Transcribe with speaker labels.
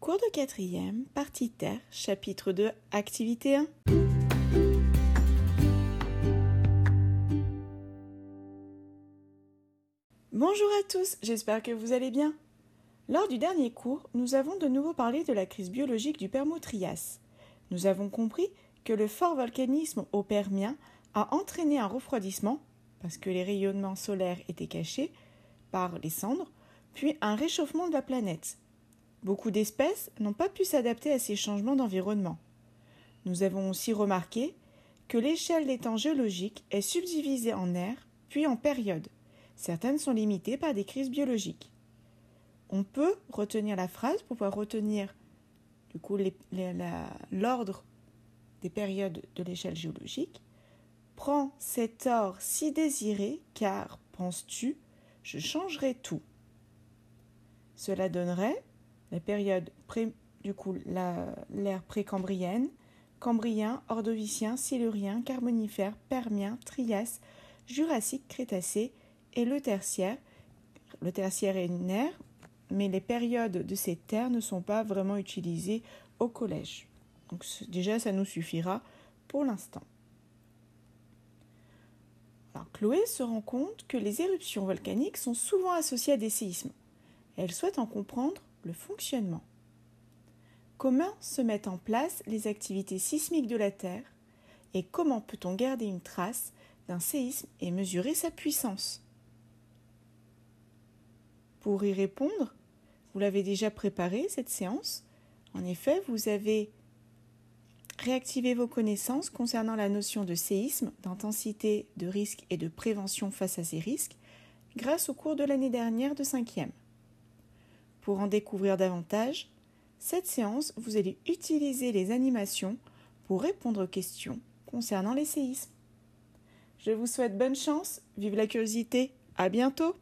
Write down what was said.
Speaker 1: Cours de quatrième, partie terre, chapitre 2, activité 1. Bonjour à tous, j'espère que vous allez bien. Lors du dernier cours, nous avons de nouveau parlé de la crise biologique du Permo-Trias. Nous avons compris que le fort volcanisme au Permien a entraîné un refroidissement, parce que les rayonnements solaires étaient cachés par les cendres, puis un réchauffement de la planète. Beaucoup d'espèces n'ont pas pu s'adapter à ces changements d'environnement. Nous avons aussi remarqué que l'échelle des temps géologiques est subdivisée en ères, puis en périodes. Certaines sont limitées par des crises biologiques. On peut retenir la phrase pour pouvoir retenir l'ordre des périodes de l'échelle géologique. Prends cet or si désiré, car, penses-tu, je changerai tout. Cela donnerait la période pré, du coup l'ère précambrienne, cambrien, ordovicien, silurien, carbonifère, permien, trias, jurassique, crétacé et le tertiaire. Le tertiaire est une ère, mais les périodes de ces terres ne sont pas vraiment utilisées au collège. Donc déjà, ça nous suffira pour l'instant. Chloé se rend compte que les éruptions volcaniques sont souvent associées à des séismes. Elle souhaite en comprendre le fonctionnement. Comment se mettent en place les activités sismiques de la Terre et comment peut-on garder une trace d'un séisme et mesurer sa puissance? Pour y répondre, vous l'avez déjà préparé cette séance. En effet, vous avez réactivé vos connaissances concernant la notion de séisme, d'intensité, de risque et de prévention face à ces risques grâce au cours de l'année dernière de 5e. Pour en découvrir davantage, cette séance, vous allez utiliser les animations pour répondre aux questions concernant les séismes. Je vous souhaite bonne chance, vive la curiosité, à bientôt